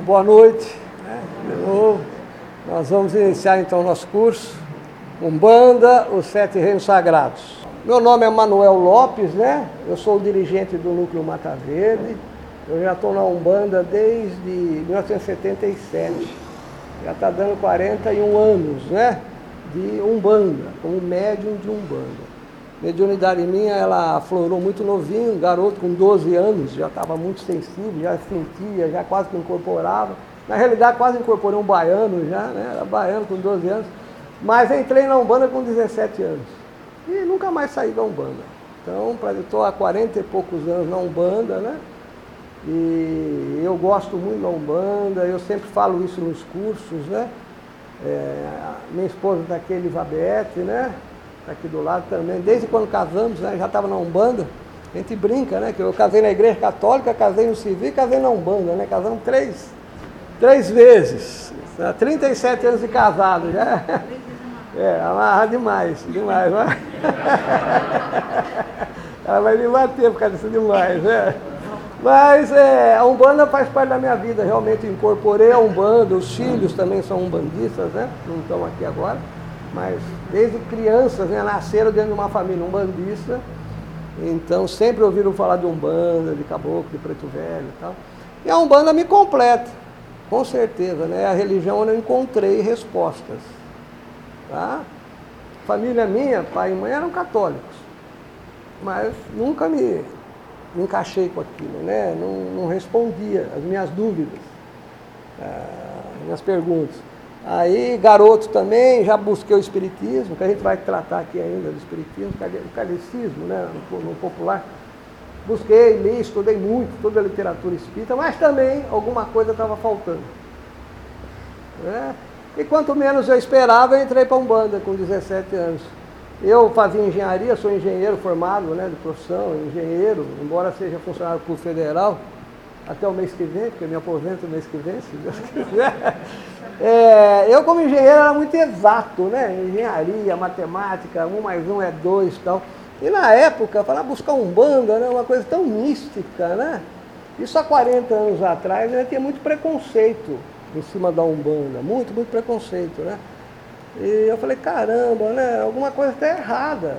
Uma boa noite. Né? Nós vamos iniciar então o nosso curso Umbanda, os Sete Reinos Sagrados. Meu nome é Manuel Lopes, né? Eu sou o dirigente do Núcleo Mata Verde. Eu já estou na Umbanda desde 1977. Já está dando 41 anos, né? De Umbanda, como médium de Umbanda. Mediunidade minha, ela aflorou muito novinho, um garoto com 12 anos, já estava muito sensível, já sentia, já quase que incorporava. Na realidade, quase incorporei um baiano já, né? Era baiano com 12 anos. Mas entrei na Umbanda com 17 anos. E nunca mais saí da Umbanda. Então, estou há 40 e poucos anos na Umbanda, né? E eu gosto muito da Umbanda, eu sempre falo isso nos cursos, né? É, minha esposa está aqui, Elizabeth, né? Aqui do lado também. Desde quando casamos, né? Já estava na Umbanda. A gente brinca, né? Que eu casei na igreja católica, casei no civil casei na Umbanda, né? Casamos três, três vezes. 37 anos de casado já. É, amarra demais, demais. Vai. Ela vai me bater por causa disso demais, né? Mas é, a Umbanda faz parte da minha vida, realmente incorporei a Umbanda, os filhos também são umbandistas, né? Não estão aqui agora mas desde crianças, né, nasceram dentro de uma família umbandista, então sempre ouviram falar de Umbanda, de Caboclo, de Preto Velho e tal. E a Umbanda me completa, com certeza, né? A religião onde eu encontrei respostas. Tá? Família minha, pai e mãe eram católicos, mas nunca me, encaixei com aquilo, né? Não, não respondia as minhas dúvidas, as ah, minhas perguntas. Aí, garoto também, já busquei o Espiritismo, que a gente vai tratar aqui ainda do Espiritismo, o kardecismo, né, no, popular. Busquei, li, estudei muito, toda a literatura espírita, mas também alguma coisa estava faltando. Né? E quanto menos eu esperava, eu entrei para Umbanda com 17 anos. Eu fazia engenharia, sou engenheiro formado né, de profissão, engenheiro, embora seja funcionário público federal, até o mês que vem, porque eu me aposento no mês que vem, se Deus quiser. É, eu, como engenheiro, era muito exato, né? Engenharia, matemática, um mais um é dois e tal. E na época, falar buscar um banda, né? Uma coisa tão mística, né? Isso há 40 anos atrás, né? tinha muito preconceito em cima da Umbanda, muito, muito preconceito, né? E eu falei, caramba, né? Alguma coisa está errada.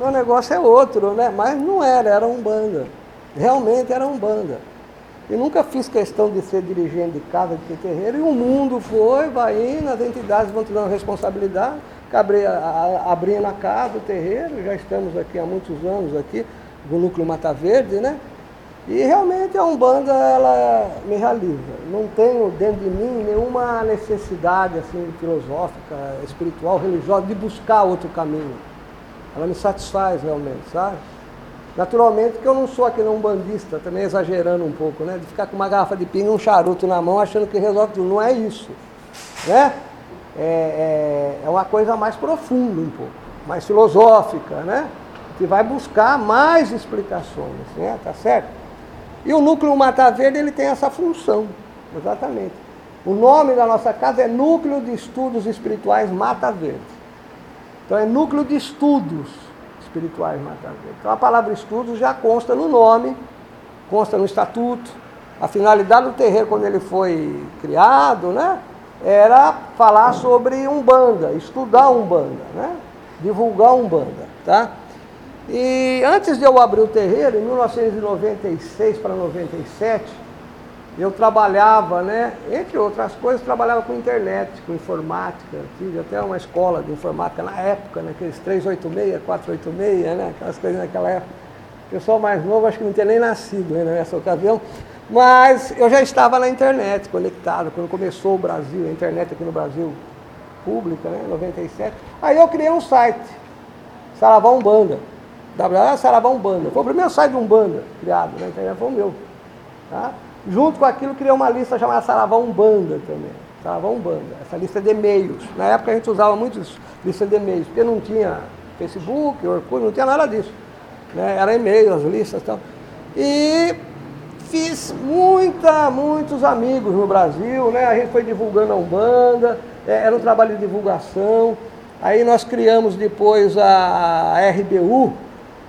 O negócio é outro, né? Mas não era, era Umbanda. Realmente era Umbanda. E nunca fiz questão de ser dirigente de casa, de terreiro, e o mundo foi, vai indo, as entidades vão te dando responsabilidade, abrindo a casa, o terreiro, já estamos aqui há muitos anos aqui, no Núcleo Mata Verde, né? E realmente a Umbanda, ela me realiza. Não tenho dentro de mim nenhuma necessidade assim, filosófica, espiritual, religiosa, de buscar outro caminho. Ela me satisfaz realmente, sabe? Naturalmente que eu não sou aqui um bandista, também exagerando um pouco, né? De ficar com uma garrafa de pinga e um charuto na mão achando que resolve tudo. Não é isso. Né? É, é, é uma coisa mais profunda um pouco, mais filosófica, né? Que vai buscar mais explicações, né? Tá certo? E o núcleo Mata Verde ele tem essa função, exatamente. O nome da nossa casa é Núcleo de Estudos Espirituais Mata Verde. Então é núcleo de estudos espirituais Mata Então a palavra estudo já consta no nome, consta no estatuto. A finalidade do terreiro, quando ele foi criado, né, era falar sobre Umbanda, estudar Umbanda, né, divulgar Umbanda. Tá? E antes de eu abrir o terreiro, em 1996 para 97, eu trabalhava, né, entre outras coisas, trabalhava com internet, com informática, tive até uma escola de informática na época, naqueles 386, 486, né, aquelas coisas naquela época. O pessoal mais novo acho que não tinha nem nascido né, nessa ocasião, mas eu já estava na internet, conectado, quando começou o Brasil, a internet aqui no Brasil, pública, né, 97. Aí eu criei um site, Saravá Umbanda, www Saravá Umbanda. Foi o primeiro site de Umbanda criado na internet, foi o meu. Tá? Junto com aquilo, criei uma lista chamada Saravá Umbanda também. Saravá Umbanda, essa lista de e-mails. Na época a gente usava muito lista de e-mails, porque não tinha Facebook, Orkut, não tinha nada disso. Né? Era e-mail, as listas e tal. E fiz muita, muitos amigos no Brasil, né? A gente foi divulgando a Umbanda, é, era um trabalho de divulgação. Aí nós criamos depois a RBU,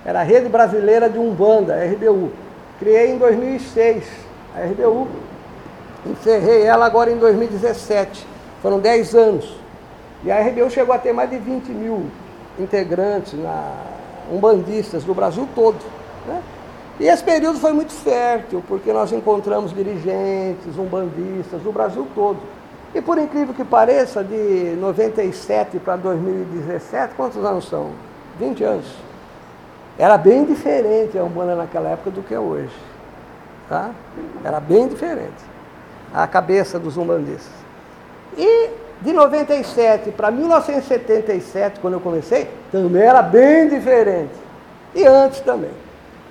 era a Rede Brasileira de Umbanda, RBU. Criei em 2006 a RBU. Encerrei ela agora em 2017. Foram 10 anos. E a RBU chegou a ter mais de 20 mil integrantes, na, umbandistas do Brasil todo. Né? E esse período foi muito fértil, porque nós encontramos dirigentes, umbandistas do Brasil todo. E por incrível que pareça, de 97 para 2017, quantos anos são? 20 anos. Era bem diferente a Umbanda naquela época do que é hoje. Tá? Era bem diferente a cabeça dos umbandistas. E de 97 para 1977, quando eu comecei, também era bem diferente. E antes também.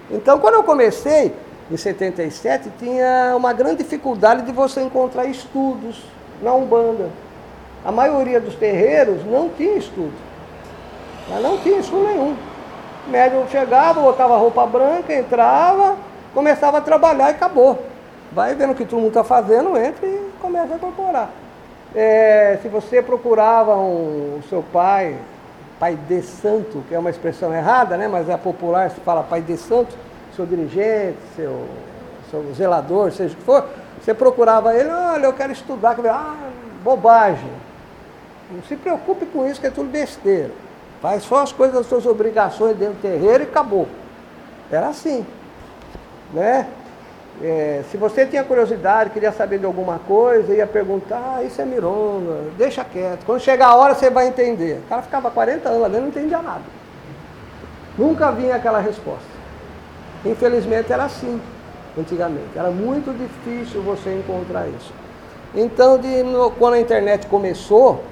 Então, quando eu comecei, em 77, tinha uma grande dificuldade de você encontrar estudos na Umbanda. A maioria dos terreiros não tinha estudo. Mas não tinha estudo nenhum. O médium chegava, botava roupa branca, entrava, começava a trabalhar e acabou. Vai vendo o que todo mundo está fazendo, entra e começa a incorporar. É, se você procurava um, o seu pai, pai de santo, que é uma expressão errada, né? mas é popular, se fala pai de santo, seu dirigente, seu, seu zelador, seja o que for, você procurava ele, olha, eu quero estudar, ah, bobagem. Não se preocupe com isso, que é tudo besteira. Faz só as coisas das suas obrigações dentro do terreiro e acabou. Era assim. Né? É, se você tinha curiosidade, queria saber de alguma coisa, ia perguntar, ah, isso é mironga, deixa quieto. Quando chegar a hora você vai entender. O cara ficava 40 anos dentro, não entendia nada. Nunca vinha aquela resposta. Infelizmente era assim, antigamente. Era muito difícil você encontrar isso. Então, de, no, quando a internet começou,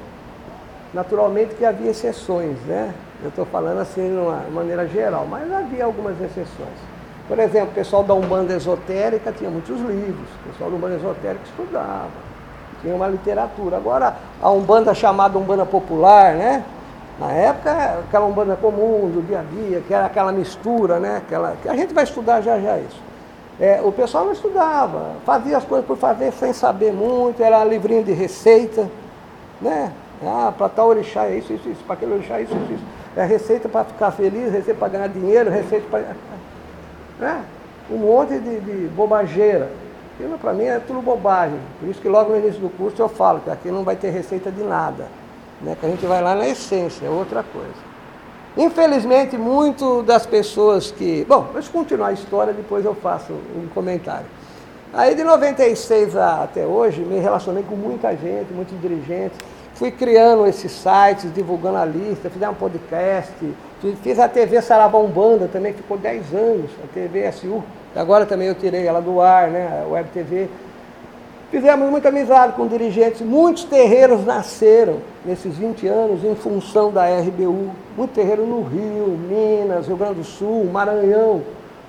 naturalmente que havia exceções, né? Eu estou falando assim de uma maneira geral, mas havia algumas exceções. Por exemplo, o pessoal da Umbanda Esotérica tinha muitos livros, o pessoal da Umbanda Esotérica estudava, tinha uma literatura. Agora, a Umbanda chamada Umbanda Popular, né? Na época, aquela Umbanda comum, do dia a dia, que era aquela mistura, né? Aquela, que a gente vai estudar já já isso. É, o pessoal não estudava, fazia as coisas por fazer sem saber muito, era livrinho de receita, né? Ah, para tal orixá é isso, isso, isso, para aquele orixá é isso, isso, isso. É receita para ficar feliz, receita para ganhar dinheiro, receita para né? Um monte de, de bobageira. Aquilo para mim é tudo bobagem. Por isso que logo no início do curso eu falo que aqui não vai ter receita de nada. Né? Que a gente vai lá na essência, é outra coisa. Infelizmente, muito das pessoas que. Bom, deixa eu continuar a história, depois eu faço um comentário. Aí de 96 até hoje, me relacionei com muita gente, muitos dirigentes. Fui criando esses sites, divulgando a lista, fizemos um podcast, Fiz a TV Saravá Umbanda também, ficou 10 anos, a TV SU. Agora também eu tirei ela do ar, né, a Web TV. Fizemos muita amizade com dirigentes, muitos terreiros nasceram nesses 20 anos em função da RBU. Muito terreiro no Rio, Minas, Rio Grande do Sul, Maranhão.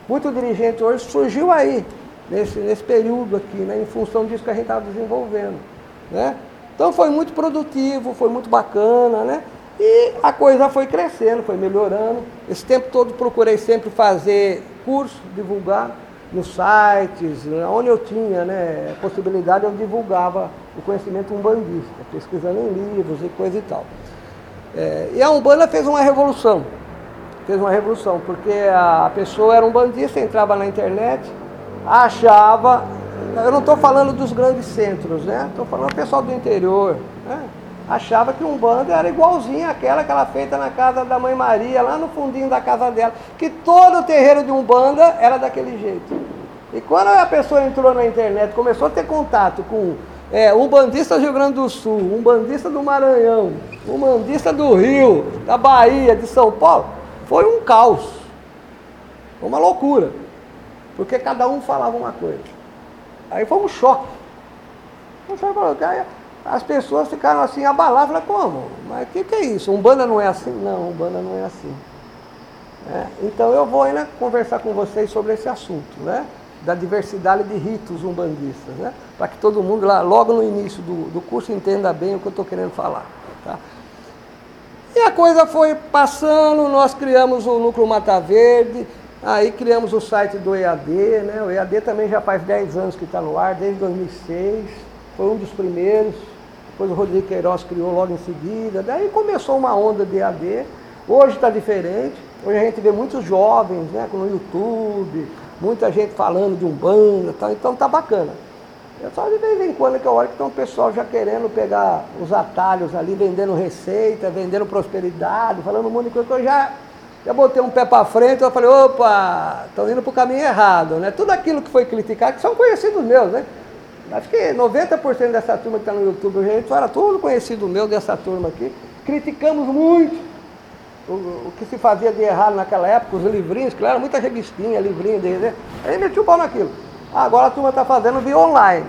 Muito dirigente hoje surgiu aí, nesse, nesse período aqui, né, em função disso que a gente estava desenvolvendo. Né? Então foi muito produtivo, foi muito bacana, né? E a coisa foi crescendo, foi melhorando. Esse tempo todo procurei sempre fazer curso, divulgar nos sites, onde eu tinha né, possibilidade, eu divulgava o conhecimento umbandista, pesquisando em livros e coisa e tal. É, e a Umbanda fez uma revolução, fez uma revolução, porque a pessoa era um bandista, entrava na internet, achava, eu não estou falando dos grandes centros, né? Estou falando do pessoal do interior, né? Achava que Umbanda era igualzinha àquela que ela feita na casa da mãe Maria, lá no fundinho da casa dela, que todo o terreiro de Umbanda era daquele jeito. E quando a pessoa entrou na internet, começou a ter contato com é, umbandista do Rio Grande do Sul, umbandista do Maranhão, umbandista do Rio, da Bahia, de São Paulo, foi um caos. Uma loucura. Porque cada um falava uma coisa. Aí foi um choque. Um choque as pessoas ficaram assim abaladas, falaram, como? Mas o que, que, é isso? Umbanda não é assim? Não, Umbanda não é assim. É, então eu vou ainda conversar com vocês sobre esse assunto, né? Da diversidade de ritos umbandistas, né? Para que todo mundo lá, logo no início do, do curso, entenda bem o que eu estou querendo falar. Tá? E a coisa foi passando, nós criamos o Núcleo Mata Verde, aí criamos o site do EAD, né? O EAD também já faz 10 anos que está no ar, desde 2006, foi um dos primeiros depois o Rodrigo Queiroz criou logo em seguida, daí começou uma onda de AD, hoje está diferente, hoje a gente vê muitos jovens né, no YouTube, muita gente falando de Umbanda, tal, então tá bacana. É só de vez em quando que eu olho que tem um pessoal já querendo pegar os atalhos ali, vendendo receita, vendendo prosperidade, falando um monte de coisa que eu já, já botei um pé para frente, eu falei, opa, estão indo para o caminho errado, né? Tudo aquilo que foi criticado, que são conhecidos meus, né? Acho que 90% dessa turma que está no YouTube, gente, era tudo conhecido meu dessa turma aqui. Criticamos muito o, o, que se fazia de errado naquela época, os livrinhos, claro, muita revistinha, livrinho, de, aí meti o pau naquilo. Agora a turma está fazendo via online.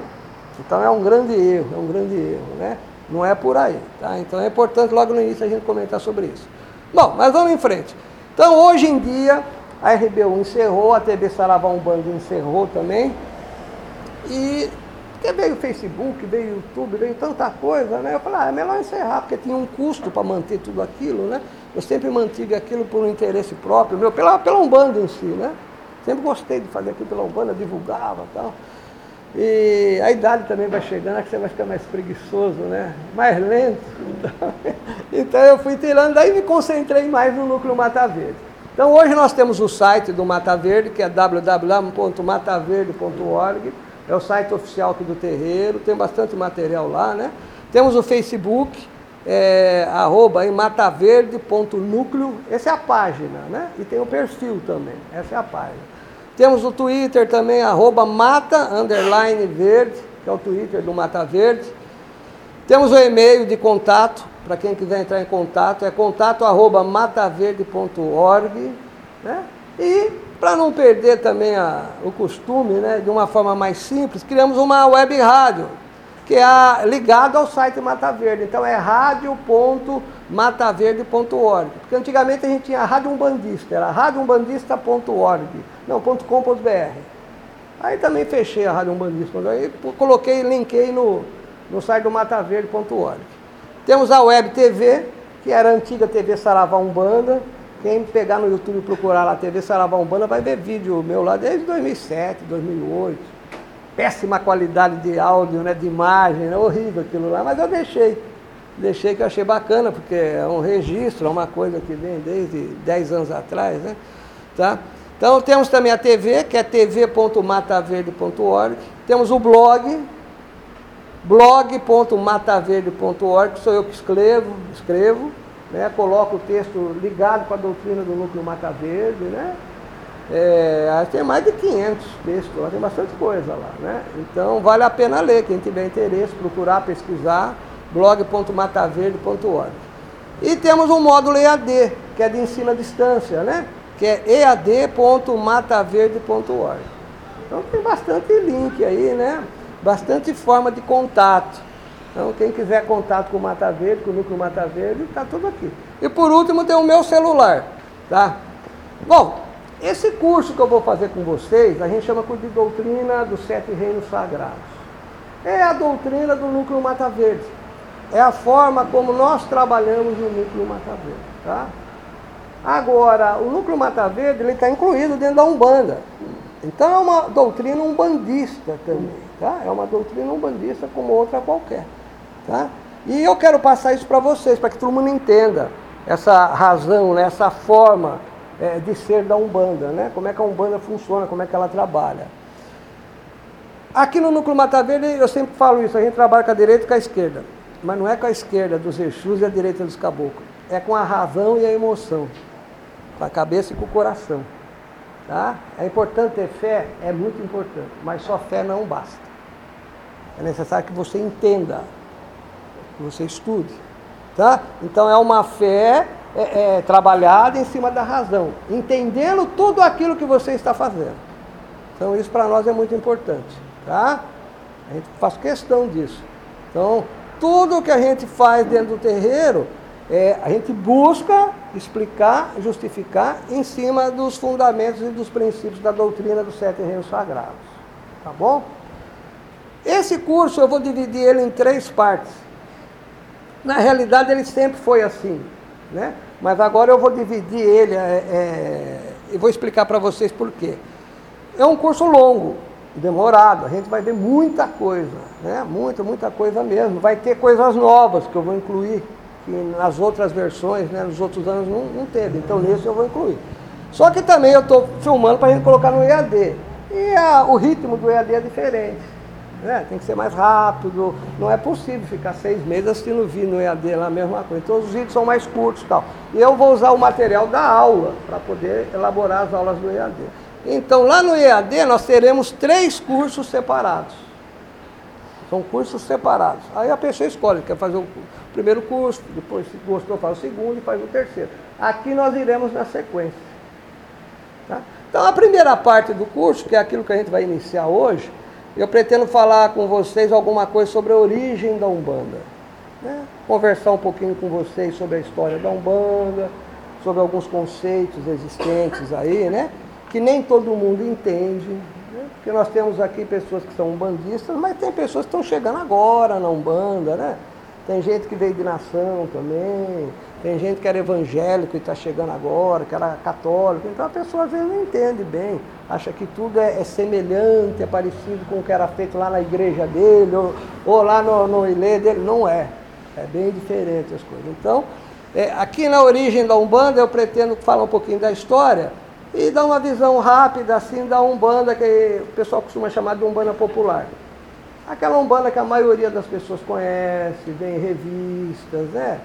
Então é um grande erro, é um grande erro, né? Não é por aí, tá? Então é importante logo no início a gente comentar sobre isso. Bom, mas vamos em frente. Então hoje em dia a RBU encerrou, a TV Saravá Umbanda encerrou também. E porque veio o Facebook, veio o YouTube, veio tanta coisa, né? Eu falei, ah, é melhor encerrar, porque tinha um custo para manter tudo aquilo, né? Eu sempre mantive aquilo por um interesse próprio, meu, pela, pela Umbanda em si, né? Sempre gostei de fazer aquilo pela Umbanda, divulgava e tal. E a idade também vai chegando, é que você vai ficar mais preguiçoso, né? Mais lento. Então eu fui tirando, daí me concentrei mais no núcleo Mata Verde. Então hoje nós temos o site do Mata Verde, que é www.mataverde.org. É o site oficial aqui do terreiro, tem bastante material lá, né? Temos o Facebook, é, arroba em mataverde.núcleo, essa é a página, né? E tem o perfil também, essa é a página. Temos o Twitter também, arroba mata, underline verde, que é o Twitter do Mata Verde. Temos o e-mail de contato, para quem quiser entrar em contato, é contato arroba mataverde.org. Né? E, para não perder também a, o costume, né, de uma forma mais simples, criamos uma web rádio, que é a, ligado ao site Mata Verde. Então é radio.mataverde.org. Porque antigamente a gente tinha a Rádio Umbandista, era radioumbandista.org, não, .com.br. Aí também fechei a Rádio Umbandista, aí coloquei, linkei no, no site do mataverde.org. Temos a Web TV, que era a antiga TV Saravá Umbanda. Quem pegar no YouTube e procurar lá TV Saravá Umbanda vai ver vídeo meu lá desde 2007, 2008. Péssima qualidade de áudio, né, de imagem, né, horrível aquilo lá, mas eu deixei. Deixei que eu achei bacana, porque é um registro, é uma coisa que vem desde 10 anos atrás, né? Tá? Então temos também a TV, que é tv.mataverde.org. Temos o blog, blog.mataverde.org, sou eu que escrevo, escrevo, né, coloco o texto ligado com a doutrina do núcleo Mata Verde, né? É, tem mais de 500 textos, tem bastante coisa lá, né? Então vale a pena ler, quem tiver interesse, procurar, pesquisar, blog.mataverde.org. E temos um módulo EAD, que é de ensino à distância, né? Que é ead.mataverde.org. Então tem bastante link aí, né? bastante forma de contato. Então, quem quiser contato com o Mata Verde, com o Núcleo Mata Verde, está tudo aqui. E por último, tem o meu celular. Tá? Bom, esse curso que eu vou fazer com vocês, a gente chama de doutrina dos sete reinos sagrados. É a doutrina do Núcleo Mata Verde. É a forma como nós trabalhamos no Núcleo Mata Verde. Tá? Agora, o Núcleo Mata Verde está incluído dentro da Umbanda. Então é uma doutrina umbandista também. Tá? É uma doutrina umbandista como outra qualquer. Tá? E eu quero passar isso para vocês, para que todo mundo entenda essa razão, né, essa forma é, de ser da Umbanda, né? como é que a Umbanda funciona, como é que ela trabalha. Aqui no Núcleo Mata Verde, eu sempre falo isso, a gente trabalha com a direita e com a esquerda. Mas não é com a esquerda dos Exus e a direita dos caboclos. É com a razão e a emoção. Com a cabeça e com o coração. Tá? É importante ter fé? É muito importante. Mas só fé não basta. É necessário que você entenda, que você estude. Tá? Então é uma fé é, é, trabalhada em cima da razão, entendendo tudo aquilo que você está fazendo. Então isso para nós é muito importante. Tá? A gente faz questão disso. Então, tudo que a gente faz dentro do terreiro, é, a gente busca explicar, justificar em cima dos fundamentos e dos princípios da doutrina dos sete reinos sagrados. Tá bom? Esse curso eu vou dividir ele em três partes. Na realidade ele sempre foi assim, né? Mas agora eu vou dividir ele é, é, e vou explicar para vocês por quê. É um curso longo, demorado, a gente vai ver muita coisa, né? Muita, muita coisa mesmo. Vai ter coisas novas que eu vou incluir, que nas outras versões, né, nos outros anos não, não teve. Então nesse eu vou incluir. Só que também eu estou filmando para a gente colocar no EAD. E a, o ritmo do EAD é diferente. Né? tem que ser mais rápido. Não é possível ficar seis meses assistindo vídeo no EAD lá, a mesma coisa. Então os vídeos são mais curtos e tal. E eu vou usar o material da aula para poder elaborar as aulas do EAD. Então lá no EAD nós teremos três cursos separados. São cursos separados. Aí a pessoa escolhe, quer fazer o primeiro curso, depois se gostou faz o segundo e faz o terceiro. Aqui nós iremos na sequência. Tá? Então a primeira parte do curso, que é aquilo que a gente vai iniciar hoje, eu pretendo falar com vocês alguma coisa sobre a origem da Umbanda. Né? Conversar um pouquinho com vocês sobre a história da Umbanda, sobre alguns conceitos existentes aí, né? Que nem todo mundo entende, porque nós temos aqui pessoas que são umbandistas, mas tem pessoas que estão chegando agora na Umbanda, né? Tem gente que veio de nação também, tem gente que era evangélico e está chegando agora, que era católico. Então a pessoa às vezes não entende bem, acha que tudo é, é semelhante, é parecido com o que era feito lá na igreja dele, ou, ou lá no, no ilê dele. Não é. É bem diferente as coisas. Então, é, aqui na origem da Umbanda eu pretendo falar um pouquinho da história e dar uma visão rápida assim da Umbanda, que o pessoal costuma chamar de Umbanda popular. Aquela Umbanda que a maioria das pessoas conhece, vê em revistas, né?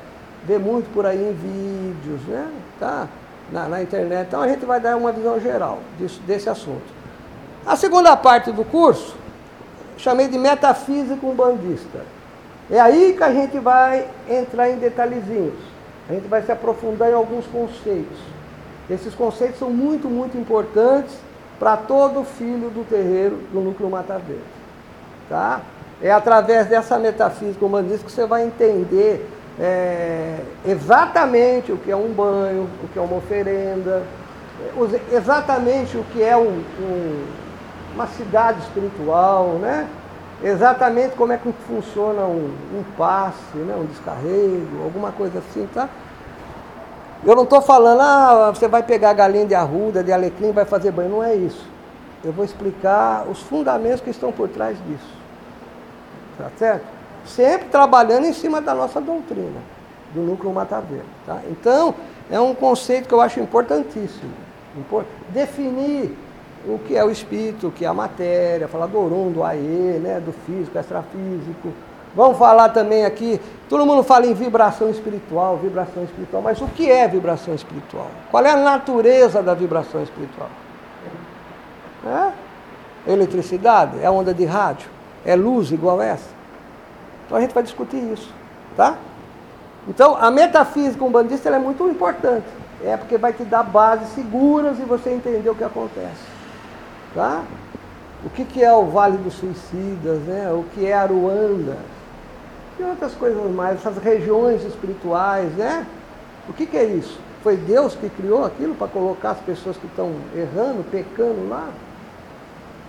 Vê muito por aí em vídeos, né? Tá? Na, na internet. Então a gente vai dar uma visão geral disso, desse assunto. A segunda parte do curso, chamei de metafísica umbandista. É aí que a gente vai entrar em detalhezinhos. A gente vai se aprofundar em alguns conceitos. Esses conceitos são muito, muito importantes para todo filho do terreiro do núcleo Mata Verde. Tá? É através dessa metafísica humanista que você vai entender é, exatamente o que é um banho, o que é uma oferenda, exatamente o que é um, um, uma cidade espiritual, né? exatamente como é que funciona um, um passe, né? um descarrego, alguma coisa assim, tá? Eu não estou falando, ah, você vai pegar galinha de arruda, de alecrim, vai fazer banho. Não é isso. Eu vou explicar os fundamentos que estão por trás disso. Tá certo? Sempre trabalhando em cima da nossa doutrina, do núcleo Mata Verde. Tá? Então, é um conceito que eu acho importantíssimo. Definir o que é o espírito, o que é a matéria, falar do Orum, do Aê, né, do físico, extrafísico. Vamos falar também aqui, todo mundo fala em vibração espiritual, vibração espiritual, mas o que é vibração espiritual? Qual é a natureza da vibração espiritual? É? Eletricidade? É onda de rádio? É luz igual essa? Então a gente vai discutir isso, tá? Então a metafísica umbandista é muito importante. É porque vai te dar bases seguras e você entender o que acontece. Tá? O que, que é o Vale dos Suicidas, né? o que é Aruanda, e outras coisas mais, essas regiões espirituais, né? O que, que é isso? Foi Deus que criou aquilo para colocar as pessoas que estão errando, pecando lá?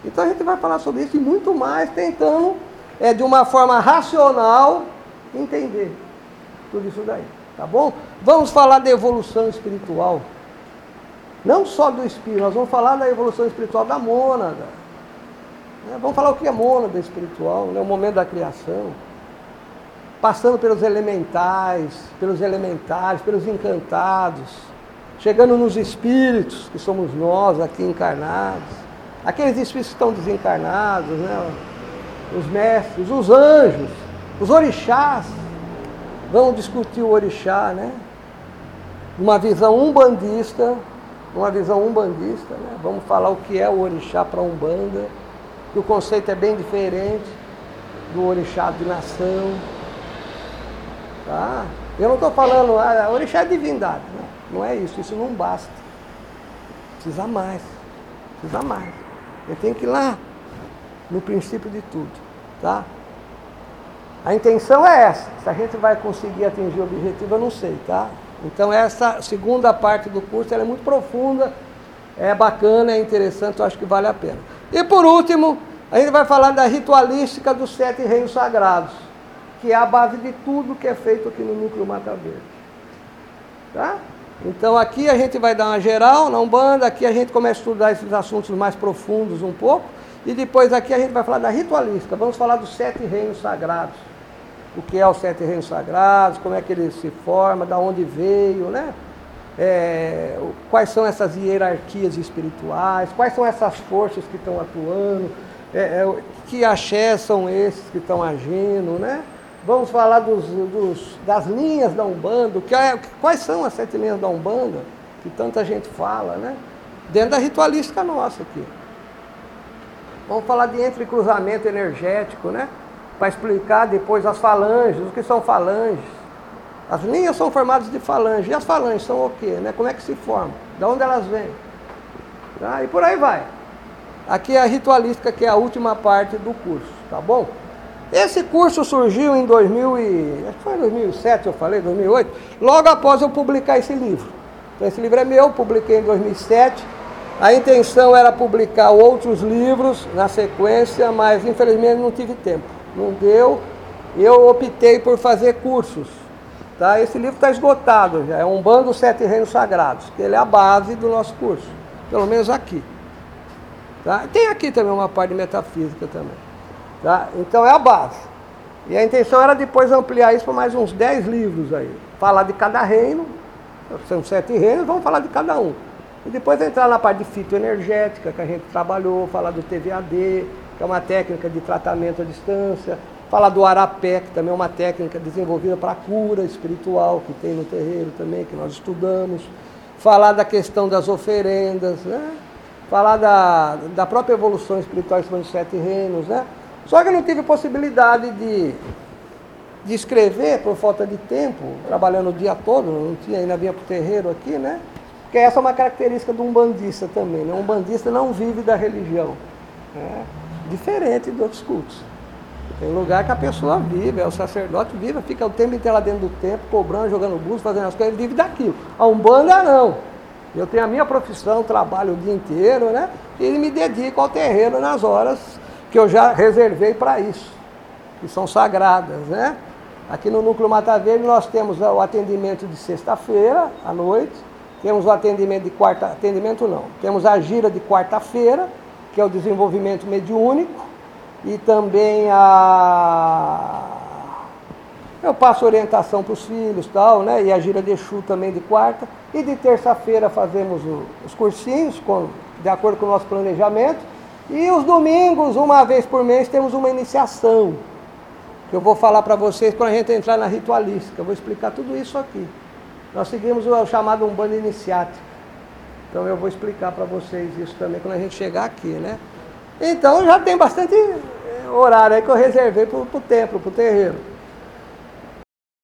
Então a gente vai falar sobre isso e muito mais, tentando, é, de uma forma racional, entender tudo isso daí. Tá bom? Vamos falar da evolução espiritual. Não só do espírito, nós vamos falar da evolução espiritual da mônada. Né? Vamos falar o que é mônada espiritual, né? o momento da criação. Passando pelos elementais, pelos elementares, pelos encantados, chegando nos espíritos, que somos nós aqui encarnados, aqueles espíritos que estão desencarnados, né? os mestres, os anjos, os orixás. Vamos discutir o orixá, né? Uma visão umbandista, uma visão umbandista, né? Vamos falar o que é o orixá para a Umbanda, que o conceito é bem diferente do orixá de nação. Tá? Eu não estou falando, ah, orixá é divindade. Não, não é isso, isso não basta. Precisa mais. Precisa mais. Eu tenho que ir lá, no princípio de tudo. Tá? A intenção é essa. Se a gente vai conseguir atingir o objetivo, eu não sei, tá? Então essa segunda parte do curso é muito profunda, é bacana, é interessante, eu acho que vale a pena. E por último, a gente vai falar da ritualística dos sete reinos sagrados, que é a base de tudo que é feito aqui no Núcleo Mata Verde. Tá? Então aqui a gente vai dar uma geral na Umbanda, aqui a gente começa a estudar esses assuntos mais profundos um pouco, e depois aqui a gente vai falar da ritualística, vamos falar dos sete reinos sagrados o que é os sete reinos sagrados, como é que ele se forma, da onde veio, né? É, quais são essas hierarquias espirituais, quais são essas forças que estão atuando, é, é, que axé são esses que estão agindo, né? Vamos falar dos, dos, das linhas da Umbanda, que é, quais são as sete linhas da Umbanda, que tanta gente fala, né? Dentro da ritualística nossa aqui. Vamos falar de entrecruzamento energético, né? Para explicar depois as falanges, o que são falanges. As linhas são formadas de falanges. E as falanges são o quê? Né? Como é que se formam? De onde elas vêm? Tá? E por aí vai. Aqui é a ritualística, que é a última parte do curso, tá bom? Esse curso surgiu em 2000 e, acho que foi em 2007, eu falei, 2008, logo após eu publicar esse livro. Então, esse livro é meu, publiquei em 2007. A intenção era publicar outros livros na sequência, mas infelizmente não tive tempo. Não deu. Eu optei por fazer cursos. Tá? Esse livro está esgotado já, é um bando sete reinos sagrados, que ele é a base do nosso curso, pelo menos aqui. Tá? Tem aqui também uma parte de metafísica também. Tá? Então é a base. E a intenção era depois ampliar isso para mais uns 10 livros aí. Falar de cada reino, são sete reinos, vamos falar de cada um. E depois entrar na parte de fitoenergética, que a gente trabalhou, falar do TVAD, que é uma técnica de tratamento à distância, falar do Arapé, que também é uma técnica desenvolvida para cura espiritual, que tem no terreiro também, que nós estudamos. Falar da questão das oferendas, né? falar da, da própria evolução espiritual dos sete reinos, né? Só que eu não tive possibilidade de, de escrever por falta de tempo, trabalhando o dia todo, não tinha, ainda vinha para o terreiro aqui, né? Porque essa é uma característica de um bandista também, né? Um bandista não vive da religião, né? diferente de outros cultos. Tem lugar que a pessoa vive, é o sacerdote vive, fica o tempo inteiro lá dentro do templo, cobrando, jogando búzios, fazendo as coisas, ele vive daquilo. A Umbanda não. Eu tenho a minha profissão, trabalho o dia inteiro, né? E me dedico ao terreiro nas horas que eu já reservei para isso, que são sagradas, né? Aqui no Núcleo Mata Verde nós temos o atendimento de sexta-feira à noite, temos o atendimento de quarta, atendimento não, temos a gira de quarta-feira, que é o desenvolvimento mediúnico, e também a eu passo orientação para os filhos tal, né? E a gira de Exu também de quarta. E de terça-feira fazemos os cursinhos, com, de acordo com o nosso planejamento. E os domingos, uma vez por mês, temos uma iniciação. Que eu vou falar para vocês quando a gente entrar na ritualística. Eu vou explicar tudo isso aqui. Nós seguimos o chamado Umbanda Iniciático. Então eu vou explicar para vocês isso também quando a gente chegar aqui, né? Então já tem bastante eh, horário aí que eu reservei para o templo, para o terreiro.